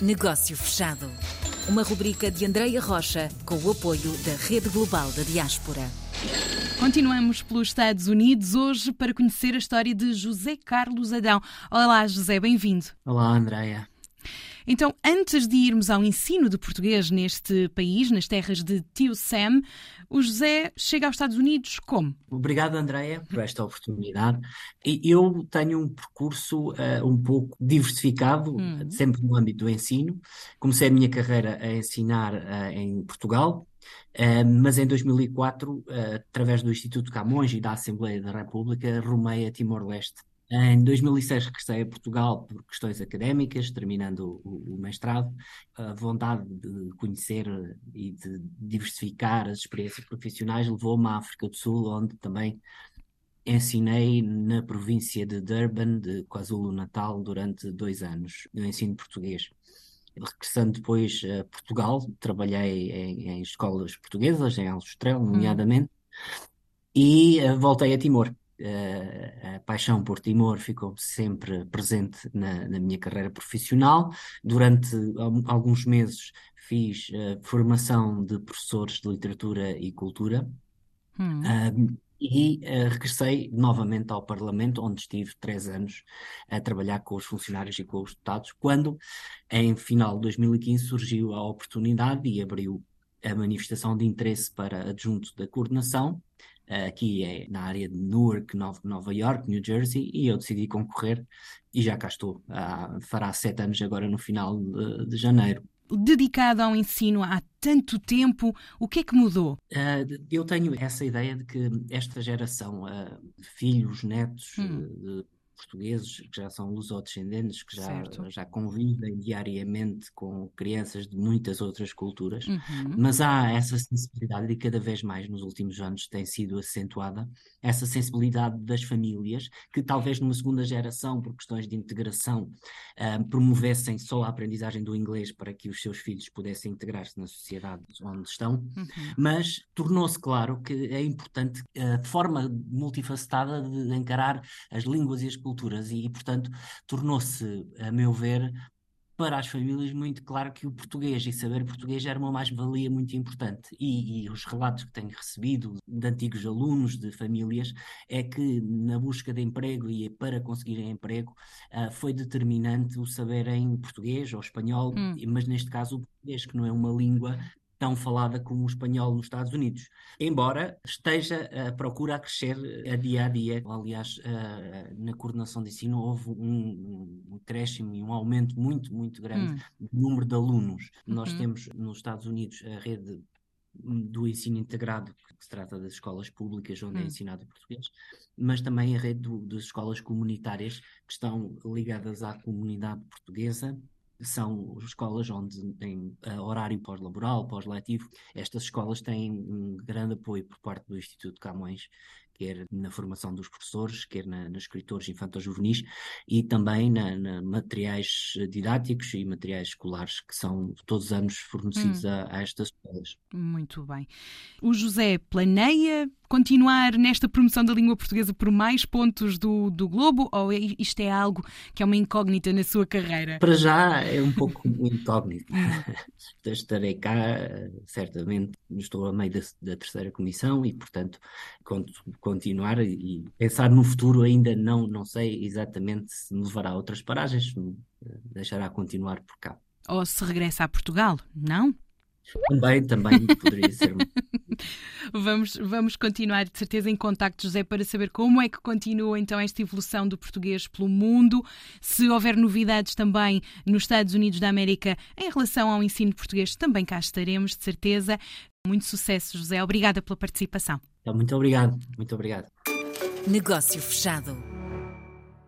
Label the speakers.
Speaker 1: Negócio Fechado. Uma rubrica de Andreia Rocha com o apoio da Rede Global da Diaspora.
Speaker 2: Continuamos pelos Estados Unidos hoje para conhecer a história de José Carlos Adão. Olá, José, bem-vindo.
Speaker 3: Olá, Andreia.
Speaker 2: Então, antes de irmos ao ensino de português neste país, nas terras de Tio Sam, o José chega aos Estados Unidos como?
Speaker 3: Obrigado, Andreia, por esta oportunidade. Eu tenho um percurso uh, um pouco diversificado, hum. sempre no âmbito do ensino. Comecei a minha carreira a ensinar uh, em Portugal, Uh, mas em 2004, uh, através do Instituto Camões e da Assembleia da República, rumei a Timor-Leste. Em 2006 regressei a Portugal por questões académicas, terminando o, o, mestrado. A vontade de conhecer e de diversificar as experiências profissionais levou-me à África do Sul, onde também ensinei na província de Durban, de KwaZulu-Natal, durante dois anos, no ensino português. Regressando depois a Portugal, trabalhei em, em escolas portuguesas, em Aljustrel, hum. nomeadamente, hum. e uh, voltei a Timor a paixão por Timor ficou sempre presente na, na, minha carreira profissional. Durante alguns meses fiz uh, formação de professores de literatura e cultura. Hum. E uh, regressei novamente ao Parlamento, onde estive três anos a trabalhar com os funcionários e com os deputados, quando, em final de 2015, surgiu a oportunidade e abriu a manifestação de interesse para adjunto da coordenação, aqui é na área de Newark, Nova York, New Jersey, e eu decidi concorrer e já cá estou. Ah, fará sete anos agora no final de, de janeiro
Speaker 2: dedicado ao ensino há tanto tempo, o que é que mudou?
Speaker 3: Uh, eu tenho essa ideia de que esta geração, uh, filhos, netos hum. uh, portugueses que já são lusodescendentes, que já, já convivem diariamente com crianças de muitas outras culturas, uhum. mas há essa sensibilidade e cada vez mais nos últimos anos tem sido acentuada essa sensibilidade das famílias que talvez numa segunda geração, por questões de integração, uh, promovessem só a aprendizagem do inglês para que os seus filhos pudessem integrar-se na sociedade onde estão, uhum. mas tornou-se claro que é importante a forma multifacetada de encarar as línguas e as culturas culturas e, portanto, tornou-se, a meu ver, para as famílias muito claro que o português e saber português era uma mais-valia muito importante. E, e, os relatos que tenho recebido de antigos alunos de famílias é que na busca de emprego e para conseguirem emprego uh, foi determinante o saberem português ou espanhol, hum. mas neste caso o português, que não é uma língua tão falada como o espanhol nos Estados Unidos, embora esteja a procura a crescer a dia a dia. Aliás, na coordenação de ensino houve um, um crescimento e um aumento muito, muito grande hum. do número de alunos. Uhum. Nós temos nos Estados Unidos a rede do ensino integrado, que se trata das escolas públicas onde é hum. é ensinado português, mas também a rede do, das escolas comunitárias que estão ligadas à comunidade portuguesa são escolas onde tem uh, horário pós-laboral, pós-letivo. Estas escolas têm um grande apoio por parte do Instituto Camões, quer na formação dos professores, quer na, nos escritores infantos-juvenis e também na, na, materiais didáticos e materiais escolares que são todos os anos fornecidos hum. a, a estas escolas.
Speaker 2: Muito bem. O José planeia continuar nesta promoção da língua portuguesa por mais pontos do, do globo ou é, isto é algo que é uma incógnita na sua carreira?
Speaker 3: Para já é um pouco incógnito. Estarei cá, certamente, estou a meio da, da terceira comissão e, portanto, conto continuar e pensar no futuro ainda não, não sei exatamente se me levará a outras paragens, deixará continuar por cá.
Speaker 2: Ou se regressa a Portugal, não?
Speaker 3: Também, também poderia ser.
Speaker 2: vamos, vamos continuar de certeza em contacto, José, para saber como é que continua então esta evolução do português pelo mundo. Se houver novidades também nos Estados Unidos da América em relação ao ensino português, também cá estaremos, de certeza. Muito sucesso, José. Obrigada pela participação.
Speaker 3: Muito obrigado, muito obrigado.
Speaker 1: Negócio fechado.